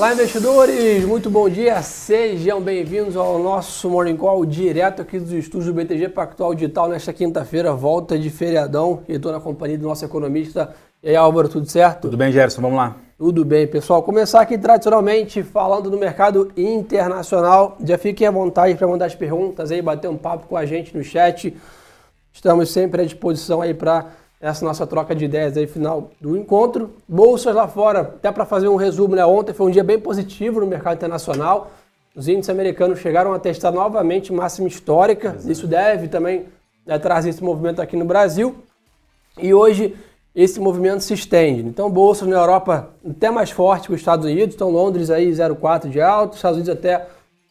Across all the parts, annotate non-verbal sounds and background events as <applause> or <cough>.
Olá, investidores! Muito bom dia! Sejam bem-vindos ao nosso Morning Call direto aqui dos estúdios do BTG Pactual Digital nesta quinta-feira, volta de feriadão. E estou na companhia do nosso economista. E aí, Álvaro, tudo certo? Tudo bem, Gerson? Vamos lá. Tudo bem, pessoal. Começar aqui tradicionalmente falando do mercado internacional. Já fiquem à vontade para mandar as perguntas aí, bater um papo com a gente no chat. Estamos sempre à disposição aí para essa nossa troca de ideias aí final do encontro. Bolsas lá fora, até para fazer um resumo, né? Ontem foi um dia bem positivo no mercado internacional. Os índices americanos chegaram a testar novamente máxima histórica. Exato. Isso deve também né, trazer esse movimento aqui no Brasil. E hoje esse movimento se estende. Então, bolsas na Europa até mais forte que os Estados Unidos. Então, Londres aí 0,4 de alto, Estados Unidos até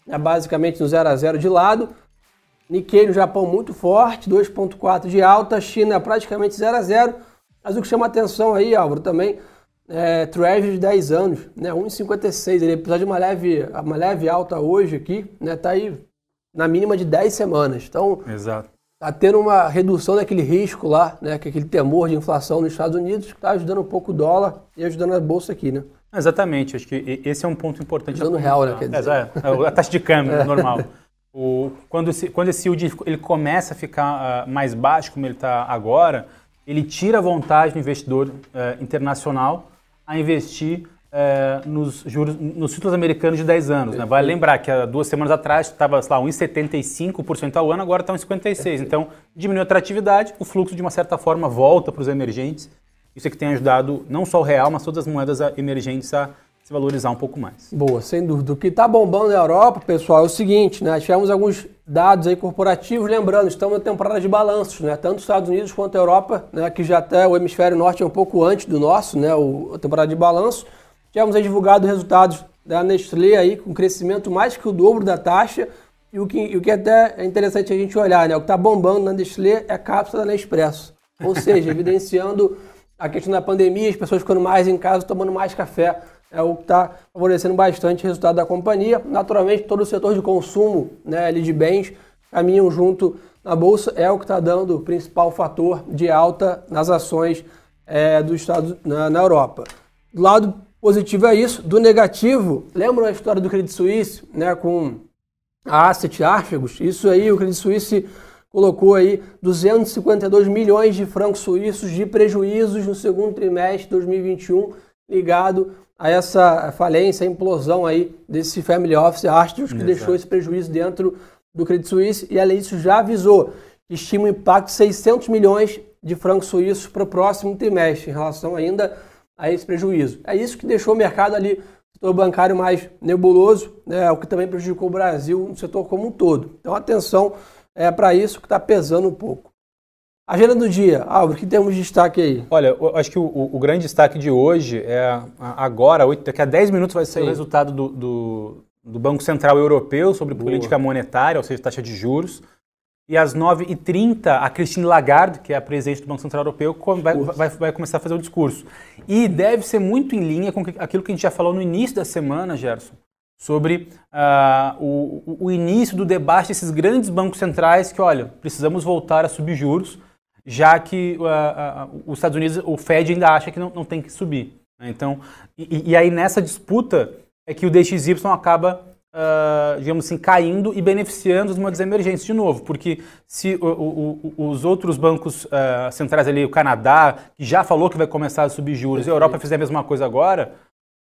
né, basicamente no 0 a 0 de lado. Nikkei no Japão muito forte, 2,4 de alta, China praticamente 0 a 0. Mas o que chama atenção aí, Álvaro, também é Treasury de 10 anos, né? 1,56. Ele apesar de uma leve, uma leve alta hoje aqui, né? Tá aí na mínima de 10 semanas. Então, Exato. tá tendo uma redução daquele risco lá, né? Que é aquele temor de inflação nos Estados Unidos, que está ajudando um pouco o dólar e ajudando a bolsa aqui, né? Exatamente, acho que esse é um ponto importante. Ajudando real, né? Quer dizer. É, é, a taxa de câmbio <laughs> é. normal. O, quando, esse, quando esse yield ele começa a ficar uh, mais baixo, como ele está agora, ele tira a vontade do investidor uh, internacional a investir uh, nos juros, nos títulos americanos de 10 anos. Né? Vale lembrar que há duas semanas atrás estava, lá, 1,75% ao ano, agora está 1,56%. Então, diminui a atratividade, o fluxo, de uma certa forma, volta para os emergentes. Isso é que tem ajudado não só o real, mas todas as moedas emergentes a se valorizar um pouco mais. Boa, sem dúvida. O que está bombando na Europa, pessoal, é o seguinte, né? Tivemos alguns dados aí corporativos, lembrando, estamos na temporada de balanços, né? Tanto os Estados Unidos quanto a Europa, né? Que já até o hemisfério norte é um pouco antes do nosso, né? O, a temporada de balanço. Tivemos aí divulgado resultados da Nestlé aí com crescimento mais que o dobro da taxa. E o que, o que até é interessante a gente olhar, né? O que está bombando na Nestlé é a cápsula da Nespresso. Ou seja, <laughs> evidenciando a questão da pandemia, as pessoas ficando mais em casa, tomando mais café é o que está favorecendo bastante o resultado da companhia. Naturalmente, todo o setor de consumo né, ali de bens caminham junto na bolsa, é o que está dando o principal fator de alta nas ações é, dos Estados na, na, Europa. Do lado positivo é isso, do negativo, lembram a história do Credit Suisse, né, com a Asset Archegos? Isso aí, o Credit Suisse colocou aí 252 milhões de francos suíços de prejuízos no segundo trimestre de 2021 ligado a essa falência, a implosão aí desse family office Astros, que Exato. deixou esse prejuízo dentro do Credit Suisse e além disso já avisou que estima um impacto de 600 milhões de francos suíços para o próximo trimestre em relação ainda a esse prejuízo. É isso que deixou o mercado ali, o setor bancário mais nebuloso, né, o que também prejudicou o Brasil no setor como um todo. Então atenção é para isso que está pesando um pouco. Agenda do dia. Álvaro, o que temos de destaque aí? Olha, eu acho que o, o, grande destaque de hoje é agora, daqui a 10 minutos vai Sim. o resultado do, do, do, Banco Central Europeu sobre Boa. política monetária, ou seja, taxa de juros. E às 9h30, a Christine Lagarde, que é a presidente do Banco Central Europeu, vai, vai, vai, começar a fazer o discurso. E deve ser muito em linha com aquilo que a gente já falou no início da semana, Gerson, sobre uh, o, o início do debate desses grandes bancos centrais que, olha, precisamos voltar a subir juros já que uh, uh, os Estados Unidos, o Fed ainda acha que não, não tem que subir. Né? Então, e, e, aí nessa disputa é que o DXY acaba, uh, digamos assim, caindo e beneficiando as moedas emergentes de novo, porque se o, o, o, os outros bancos centrais ali, o Canadá, que já falou que vai começar a subir juros, e a Europa fizer a mesma coisa agora,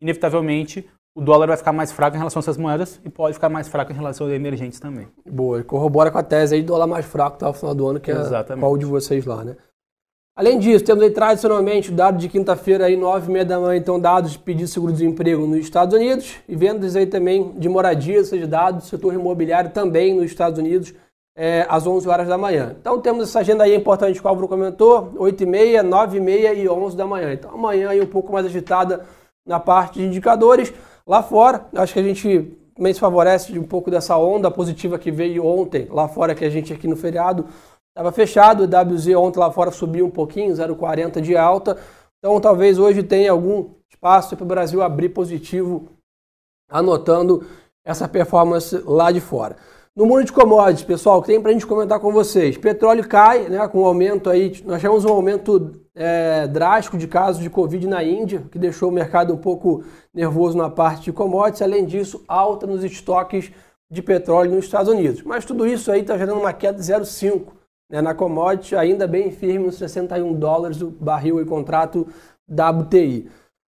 inevitavelmente o dólar vai ficar mais fraco em relação a essas moedas e pode ficar mais fraco em relação a emergentes também. Boa, corrobora com a tese aí de dólar mais fraco tá, no final do ano, que Exatamente. é qual de vocês lá, né? Além disso, temos aí tradicionalmente o dado de quinta-feira aí, nove e meia da manhã, então dados de pedido de seguro-desemprego nos Estados Unidos e vendas aí também de moradia, seja dados do setor imobiliário também nos Estados Unidos é, às 11 horas da manhã. Então temos essa agenda aí importante que o Álvaro comentou, 8 e meia, 9 e meia e 11 da manhã. Então amanhã aí um pouco mais agitada na parte de indicadores. Lá fora, acho que a gente também se favorece de um pouco dessa onda positiva que veio ontem lá fora, que a gente aqui no feriado estava fechado. O WZ ontem lá fora subiu um pouquinho, 0,40 de alta. Então talvez hoje tenha algum espaço para o Brasil abrir positivo, anotando essa performance lá de fora. No mundo de commodities, pessoal, que tem para a gente comentar com vocês. Petróleo cai, né, com um aumento aí, nós tivemos um aumento é, drástico de casos de Covid na Índia, que deixou o mercado um pouco nervoso na parte de commodities. Além disso, alta nos estoques de petróleo nos Estados Unidos. Mas tudo isso aí está gerando uma queda de 0,5 né, na commodity, ainda bem firme nos 61 dólares o barril e contrato WTI.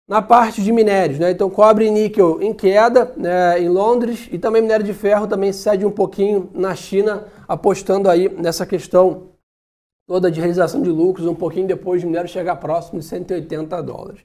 Na parte de minérios, né, então cobre e níquel em queda né, em Londres e também minério de ferro também cede um pouquinho na China, apostando aí nessa questão toda de realização de lucros, um pouquinho depois de minério chegar próximo de 180 dólares.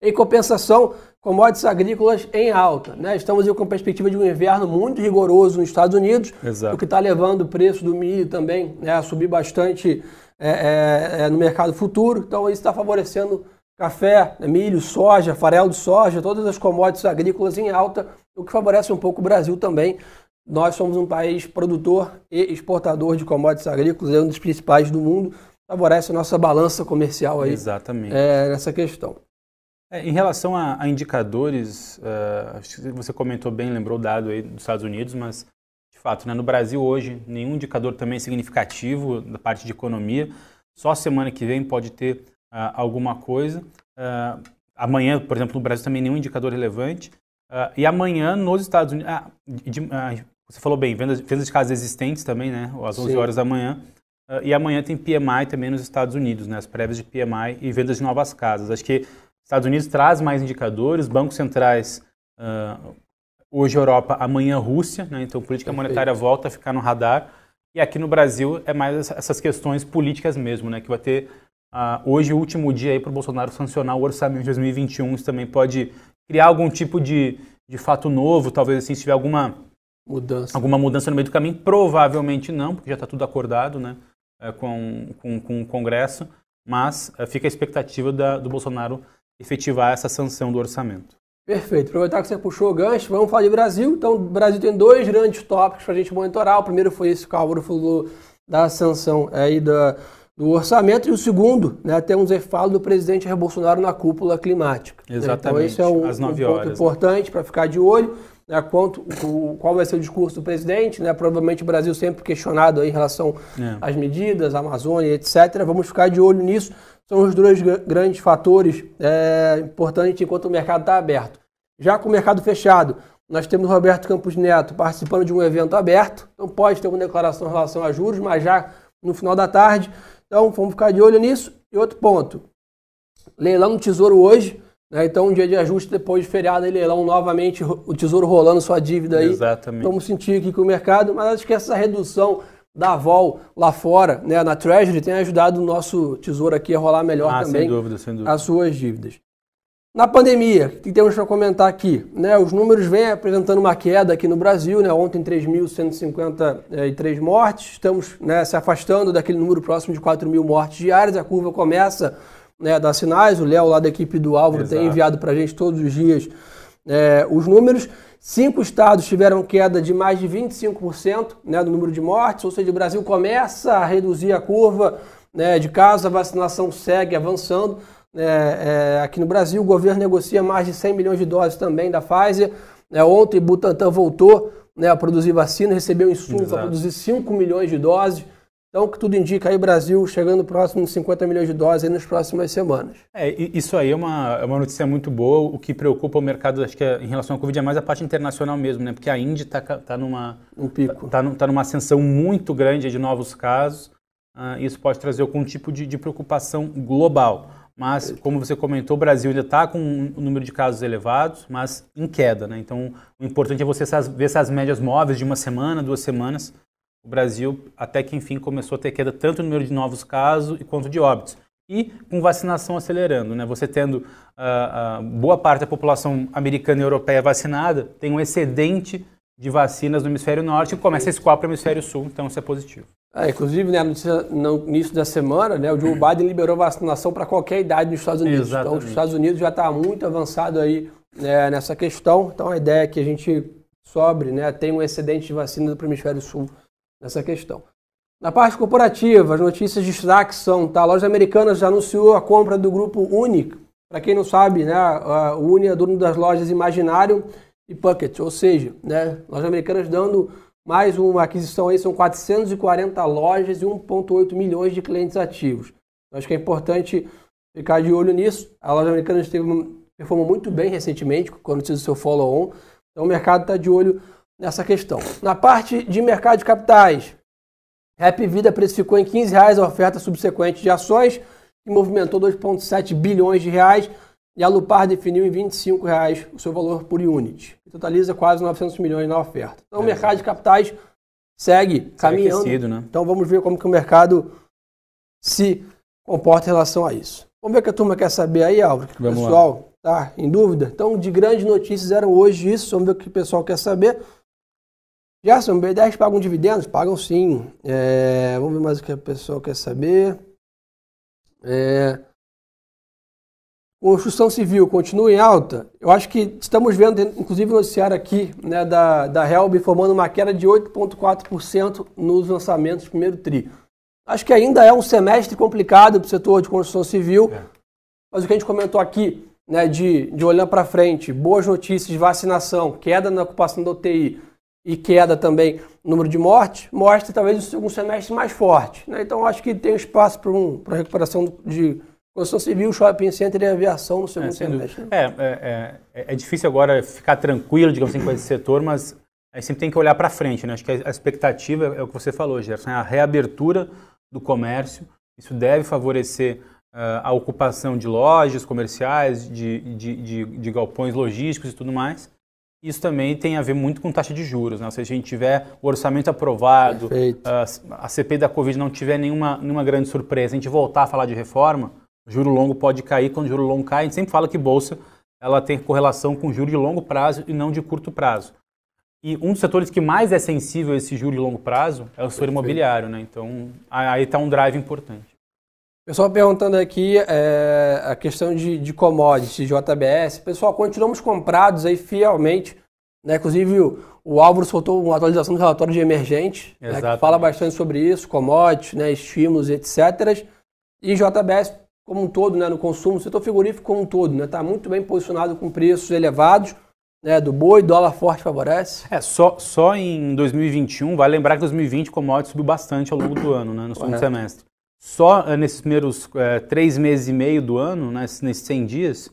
Em compensação, commodities agrícolas em alta. Né? Estamos com perspectiva de um inverno muito rigoroso nos Estados Unidos, Exato. o que está levando o preço do milho também né, a subir bastante é, é, é, no mercado futuro. Então, isso está favorecendo café, milho, soja, farelo de soja, todas as commodities agrícolas em alta, o que favorece um pouco o Brasil também. Nós somos um país produtor e exportador de commodities agrícolas, é um dos principais do mundo, favorece a nossa balança comercial aí Exatamente. É, nessa questão. É, em relação a, a indicadores, uh, você comentou bem, lembrou o dado aí dos Estados Unidos, mas de fato, né, no Brasil hoje, nenhum indicador também significativo da parte de economia. Só semana que vem pode ter uh, alguma coisa. Uh, amanhã, por exemplo, no Brasil também nenhum indicador relevante. e amanhã nos Estados Unidos, ah, de, você falou bem, vendas, vendas de casas existentes também, né, às 11 Sim. horas da manhã. e amanhã tem PMI também nos Estados Unidos, né, as prévias de PMI e vendas de novas casas. Acho que Estados Unidos traz mais indicadores, bancos centrais, uh, hoje Europa, amanhã Rússia, né? então política Perfeito. monetária volta a ficar no radar. E aqui no Brasil é mais essas questões políticas mesmo, né? que vai ter uh, hoje o último dia para o Bolsonaro sancionar o orçamento de 2021. Isso também pode criar algum tipo de, de fato novo, talvez assim, se tiver alguma mudança. alguma mudança no meio do caminho. Provavelmente não, porque já está tudo acordado né? É, com, com, com o Congresso. Mas uh, fica a expectativa da, do Bolsonaro efetivar essa sanção do orçamento. Perfeito. Aproveitar que você puxou o gancho, vamos falar de Brasil. Então, o Brasil tem dois grandes tópicos para a gente monitorar. O primeiro foi esse que o Álvaro falou da sanção aí da, do orçamento. E o segundo, né, temos a fala do presidente Jair Bolsonaro na cúpula climática. Exatamente. Então, esse é um, Às 9 um ponto horas, importante né? para ficar de olho. Né, quanto, o, qual vai ser o discurso do presidente, né, provavelmente o Brasil sempre questionado em relação é. às medidas, a Amazônia, etc. Vamos ficar de olho nisso são os dois grandes fatores é, importantes enquanto o mercado está aberto. Já com o mercado fechado, nós temos o Roberto Campos Neto participando de um evento aberto, então pode ter uma declaração em relação a juros, mas já no final da tarde. Então vamos ficar de olho nisso. E outro ponto, leilão do Tesouro hoje? Então um dia de ajuste depois de feriado e leilão novamente, o Tesouro rolando sua dívida aí. Exatamente. Vamos sentir aqui com o mercado, mas acho que essa redução da vol lá fora, né, na Treasury, tem ajudado o nosso tesouro aqui a rolar melhor ah, também sem dúvida, sem dúvida. as suas dívidas. Na pandemia, o que temos para comentar aqui? Né, os números vêm apresentando uma queda aqui no Brasil, né, ontem 3.153 mortes, estamos né, se afastando daquele número próximo de 4 mil mortes diárias, a curva começa né, a dar sinais, o Léo lá da equipe do Álvaro Exato. tem enviado para a gente todos os dias é, os números. Cinco estados tiveram queda de mais de 25% né, do número de mortes, ou seja, o Brasil começa a reduzir a curva né, de casos, a vacinação segue avançando. É, é, aqui no Brasil, o governo negocia mais de 100 milhões de doses também da Pfizer. É, ontem, Butantan voltou né, a produzir vacina, recebeu insumo para produzir 5 milhões de doses. Então, o que tudo indica aí, Brasil chegando próximo de 50 milhões de doses nas próximas semanas. É, isso aí é uma, é uma notícia muito boa. O que preocupa o mercado, acho que é, em relação à Covid, é mais a parte internacional mesmo, né? Porque a Índia está tá numa, um pico. Tá, tá, numa ascensão muito grande de novos casos. Uh, isso pode trazer algum tipo de, de preocupação global. Mas, como você comentou, o Brasil ainda está com um número de casos elevados, mas em queda. Né? Então, o importante é você ver essas médias móveis de uma semana, duas semanas, o Brasil, até que enfim, começou a ter queda tanto no número de novos casos quanto de óbitos. E com vacinação acelerando, né? Você tendo uh, uh, boa parte da população americana e europeia vacinada, tem um excedente de vacinas no hemisfério norte e começa a escoar para o hemisfério sul, então isso é positivo. É, inclusive, né, no início da semana, né, o Joe Biden liberou vacinação para qualquer idade nos Estados Unidos. Exatamente. Então, os Estados Unidos já está muito avançado aí né, nessa questão. Então, a ideia é que a gente sobre, né, tem um excedente de vacina para o hemisfério sul nessa questão. Na parte corporativa, as notícias de destaque são, tá, a loja americana já anunciou a compra do grupo Unic. Para quem não sabe, né, a Uni é dono das lojas Imaginário e Puckett, ou seja, né, lojas americanas dando mais uma aquisição aí, são 440 lojas e 1,8 milhões de clientes ativos. Acho que é importante ficar de olho nisso. A loja americana esteve, performou muito bem recentemente, quando fez o seu follow-on. Então o mercado está de olho nessa questão. Na parte de mercado de capitais, Rap Vida precificou em 15 reais a oferta subsequente de ações, que movimentou 2,7 bilhões de reais, e a Lupar definiu em 25 reais o seu valor por unit, que totaliza quase 900 milhões na oferta. Então é, o mercado de capitais segue caminhando. Aquecido, né? Então vamos ver como que o mercado se comporta em relação a isso. Vamos ver o que a turma quer saber aí, Álvaro. Vamos pessoal lá. tá em dúvida? Então, de grandes notícias eram hoje isso. Vamos ver o que o pessoal quer saber. Gerson, B10 pagam dividendos? Pagam sim. É, vamos ver mais o que a pessoa quer saber. É, construção civil continua em alta. Eu acho que estamos vendo, inclusive, o noticiário aqui né, da, da Helb formando uma queda de 8,4% nos lançamentos do primeiro TRI. Acho que ainda é um semestre complicado para o setor de construção civil, é. mas o que a gente comentou aqui, né, de, de olhando para frente, boas notícias de vacinação, queda na ocupação da UTI, e queda também no número de mortes, mostra talvez um segundo semestre mais forte. Né? Então acho que tem espaço para um, recuperação de construção civil, shopping center e aviação no segundo é, semestre. Né? É, é, é, é, difícil agora ficar tranquilo, digamos assim, com esse setor, mas a gente sempre tem que olhar para frente. Né? Acho que a expectativa é o que você falou, Gerson, é a reabertura do comércio. Isso deve favorecer uh, a ocupação de lojas comerciais, de, de, de, de galpões logísticos e tudo mais. Isso também tem a ver muito com taxa de juros. Né? Se a gente tiver o orçamento aprovado, a, a CPI da Covid não tiver nenhuma, nenhuma grande surpresa, a gente voltar a falar de reforma, o juro longo pode cair. Quando o juro longo cai, a gente sempre fala que bolsa ela tem correlação com juro de longo prazo e não de curto prazo. E um dos setores que mais é sensível a esse juro de longo prazo é o setor imobiliário. Né? Então, aí está um drive importante. Pessoal perguntando aqui é, a questão de, de commodities, JBS. Pessoal, continuamos comprados aí fielmente. Né? Inclusive, o, o Álvaro soltou uma atualização do relatório de emergente, né, que fala bastante sobre isso, commodities, né, estímulos, etc. E JBS como um todo, né, no consumo, setor frigorífico como um todo, está né, tá muito bem posicionado com preços elevados. Né, do boi, dólar forte favorece? É, só, só em 2021, vale lembrar que 2020 o commodity subiu bastante ao longo do ano, né, no segundo semestre. Só uh, nesses primeiros uh, três meses e meio do ano, né, nesses 100 dias,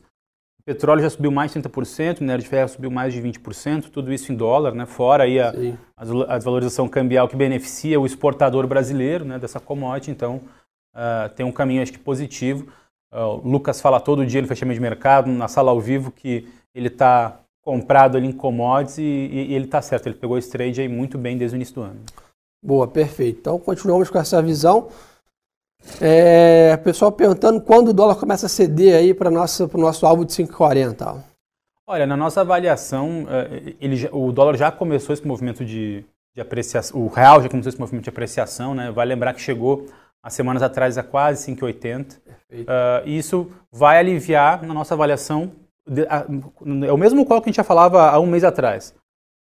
o petróleo já subiu mais de 30%, o minério de ferro subiu mais de 20%, tudo isso em dólar, né, fora aí a, a, desvalorização cambial que beneficia o exportador brasileiro né, dessa commodity. Então, uh, tem um caminho, acho que, positivo. o Lucas fala todo dia no fechamento de mercado, na sala ao vivo, que ele está comprado ali em commodities e, e, e ele está certo. Ele pegou esse trade aí muito bem desde o início do ano. Boa, perfeito. Então, continuamos com essa visão. É, pessoal perguntando quando o dólar começa a ceder aí para o nosso alvo de 5,40. Olha, na nossa avaliação, é, ele, o dólar já começou esse movimento de, de apreciação, o real já começou esse movimento de apreciação, né? Vai lembrar que chegou há semanas atrás a quase 5,80. Uh, isso vai aliviar na nossa avaliação, de, a, é o mesmo qual que a gente já falava há um mês atrás.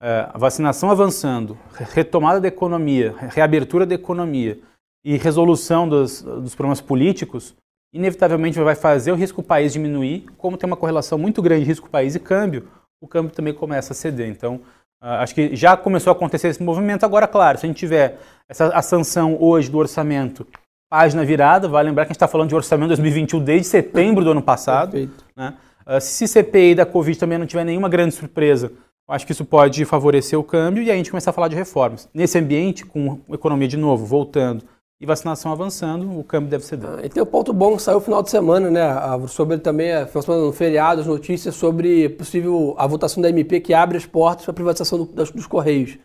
Uh, a vacinação avançando, retomada da economia, reabertura da economia, e resolução dos, dos problemas políticos, inevitavelmente vai fazer o risco país diminuir, como tem uma correlação muito grande risco país e câmbio, o câmbio também começa a ceder. Então, uh, acho que já começou a acontecer esse movimento. Agora, claro, se a gente tiver essa, a sanção hoje do orçamento, página virada, vale lembrar que a gente está falando de orçamento 2021 desde setembro do ano passado. Né? Uh, se CPI da Covid também não tiver nenhuma grande surpresa, acho que isso pode favorecer o câmbio e a gente começar a falar de reformas. Nesse ambiente, com a economia de novo voltando, e vacinação avançando, o câmbio deve ceder. Ah, e tem um ponto bom que saiu no final de semana, né? Sobre também, no feriado, as notícias sobre possível a votação da MP que abre as portas para a privatização do, das, dos Correios.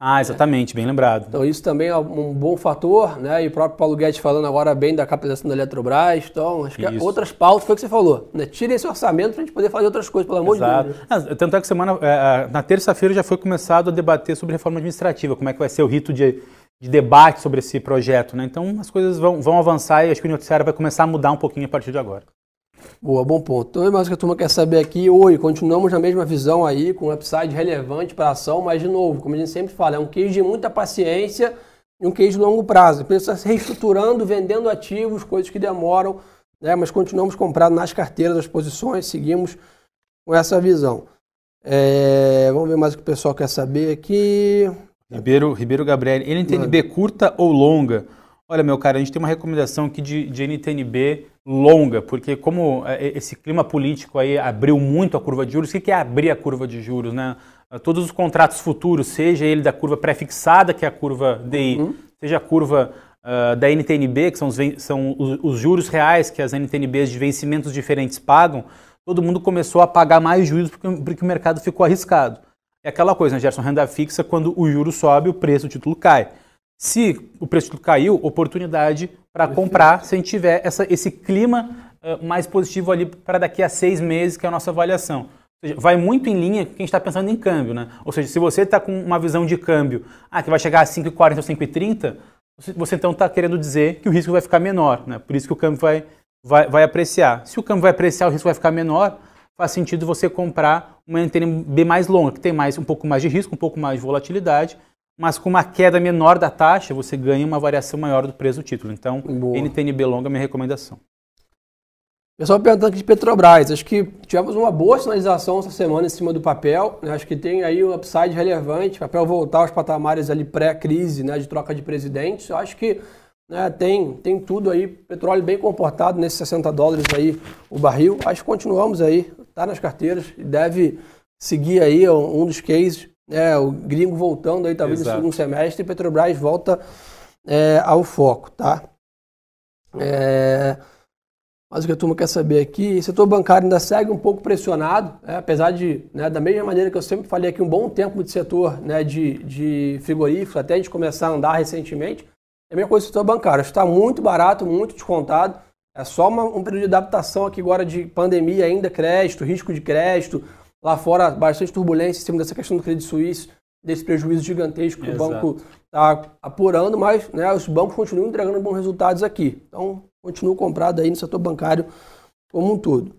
Ah, exatamente, é. bem lembrado. Então isso também é um bom fator, né? E o próprio Paulo Guedes falando agora bem da capitalização da Eletrobras. Então, acho que é outras pautas foi o que você falou. Né? Tire esse orçamento para a gente poder fazer outras coisas, pelo amor Exato. de Deus. Ah, tanto é que semana, é, na terça-feira já foi começado a debater sobre reforma administrativa, como é que vai ser o rito de de debate sobre esse projeto. Né? Então as coisas vão, vão avançar e acho que o noticiário vai começar a mudar um pouquinho a partir de agora. Boa, bom ponto. Então, mais que a turma quer saber aqui, oi, continuamos na mesma visão aí, com um upside relevante para a ação, mas de novo, como a gente sempre fala, é um case de muita paciência e um case de longo prazo. Precisa se reestruturando, vendendo ativos, coisas que demoram, né? mas continuamos comprando nas carteiras das posições, seguimos com essa visão. É, vamos ver mais o que o pessoal quer saber aqui. Ribeiro, Ribeiro Gabriel, ele entende B curta ou longa? Olha, meu cara, a gente tem uma recomendação aqui de, de NTNB longa, porque como é, esse clima político aí abriu muito a curva de juros, o que é abrir a curva de juros, né? Todos os contratos futuros, seja ele da curva pré-fixada, que é a curva DI, uhum. seja a curva uh, da NTNB, que são, os, são os, os, juros reais que as NTNBs de vencimentos diferentes pagam, todo mundo começou a pagar mais juros porque, porque o mercado ficou arriscado. É aquela coisa, né, Gerson? Renda fixa, quando o juro sobe, o preço do título cai. Se o preço caiu, oportunidade para comprar se a gente tiver essa, esse clima uh, mais positivo ali para daqui a seis meses, que é a nossa avaliação. Seja, vai muito em linha com quem está pensando em câmbio. Né? Ou seja, se você está com uma visão de câmbio ah, que vai chegar a 5,40 ou 5,30, você, você então está querendo dizer que o risco vai ficar menor. Né? Por isso que o câmbio vai, vai, vai apreciar. Se o câmbio vai apreciar, o risco vai ficar menor, faz sentido você comprar uma NTNB mais longa, que tem mais um pouco mais de risco, um pouco mais de volatilidade mas com uma queda menor da taxa, você ganha uma variação maior do preço do título. Então, Boa. NTNB longa é minha recomendação. Pessoal perguntando aqui de Petrobras, acho que tivemos uma boa sinalização essa semana em cima do papel, né? acho que tem aí um upside relevante, o papel voltar aos patamares ali pré-crise, né, de troca de presidentes, acho que né, tem, tem tudo aí, petróleo bem comportado nesses 60 dólares aí o barril, acho que continuamos aí, tá nas carteiras, deve seguir aí um dos cases é, o gringo voltando aí talvez Exato. no segundo semestre e Petrobras volta é, ao foco, tá? É, mas o que a turma quer saber aqui, o setor bancário ainda segue um pouco pressionado, né, apesar de, né, da mesma maneira que eu sempre falei aqui, um bom tempo de setor né, de, de frigoríficos, até a gente começar a andar recentemente, é a mesma coisa do setor bancário, está muito barato, muito descontado, é só uma, um período de adaptação aqui agora de pandemia ainda, crédito, risco de crédito, Lá fora, bastante turbulência em cima dessa questão do Credit Suisse, desse prejuízo gigantesco que Exato. o banco está apurando, mas né, os bancos continuam entregando bons resultados aqui. Então, continuo comprado aí no setor bancário como um todo.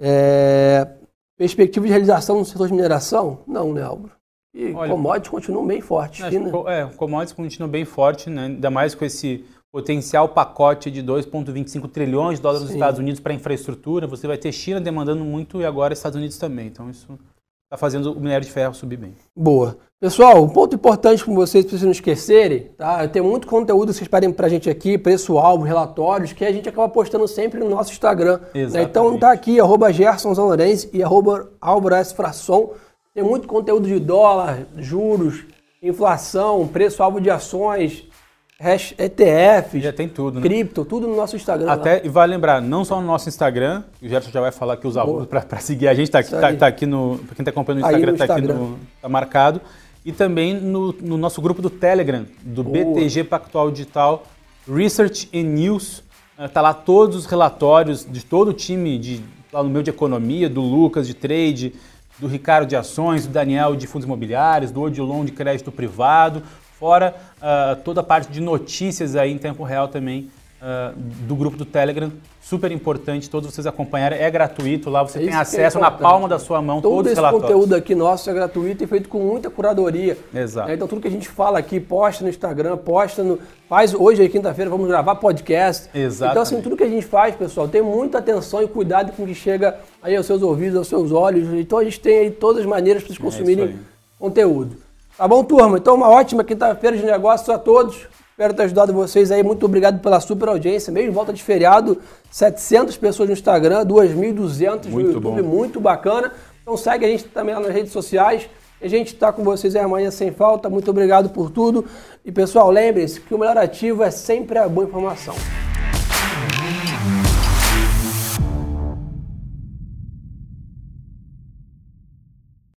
É... Perspectiva de realização no setor de mineração? Não, né, Álvaro? E Olha, commodities continuam bem fortes. É, commodities continuam bem fortes, né? ainda mais com esse potencial pacote de 2,25 trilhões de dólares Sim. nos Estados Unidos para infraestrutura, você vai ter China demandando muito e agora Estados Unidos também. Então isso está fazendo o minério de ferro subir bem. Boa. Pessoal, um ponto importante com vocês, para vocês não esquecerem, tá? Tem muito conteúdo que vocês pedem para a gente aqui, preço-alvo, relatórios, que a gente acaba postando sempre no nosso Instagram. Né? Então tá aqui, arroba Gerson e arroba Frasson. Tem muito conteúdo de dólar, juros, inflação, preço-alvo de ações, Hash, ETF, já tem tudo, né? cripto, tudo no nosso Instagram. Até, lá. e vale lembrar, não só no nosso Instagram, o Gerson já vai falar que os alunos para seguir a gente, está aqui, tá, tá, aqui no. Para quem está acompanhando no Instagram, está aqui no. Tá marcado. E também no, no nosso grupo do Telegram, do Boa. BTG Pactual Digital Research and News. Está lá todos os relatórios de todo o time, de, lá no meu de economia, do Lucas de trade, do Ricardo de ações, do Daniel de fundos imobiliários, do Odilon de crédito privado, fora uh, toda a parte de notícias aí em tempo real também uh, do grupo do Telegram. Super importante, todos vocês acompanharem. É gratuito, lá você é tem é acesso é na palma da sua mão, Todo todos esse conteúdo aqui nosso é gratuito e feito com muita curadoria. Exato. Né? Então tudo que a gente fala aqui, posta no Instagram, posta no... Faz hoje, aí, quinta-feira, vamos gravar podcast. Exato. Então assim, tudo que a gente faz, pessoal, tem muita atenção e cuidado com o que chega aí aos seus ouvidos, aos seus olhos. Então a gente tem aí todas as maneiras para vocês é consumirem conteúdo. Tá bom, turma? Então, uma ótima quinta-feira de negócios a todos. Espero ter ajudado vocês aí. Muito obrigado pela super audiência. Mesmo volta de feriado, 700 pessoas no Instagram, 2.200 no YouTube. Bom. Muito bacana. Então, segue a gente também lá nas redes sociais. A gente está com vocês amanhã sem falta. Muito obrigado por tudo. E, pessoal, lembrem-se que o melhor ativo é sempre a boa informação.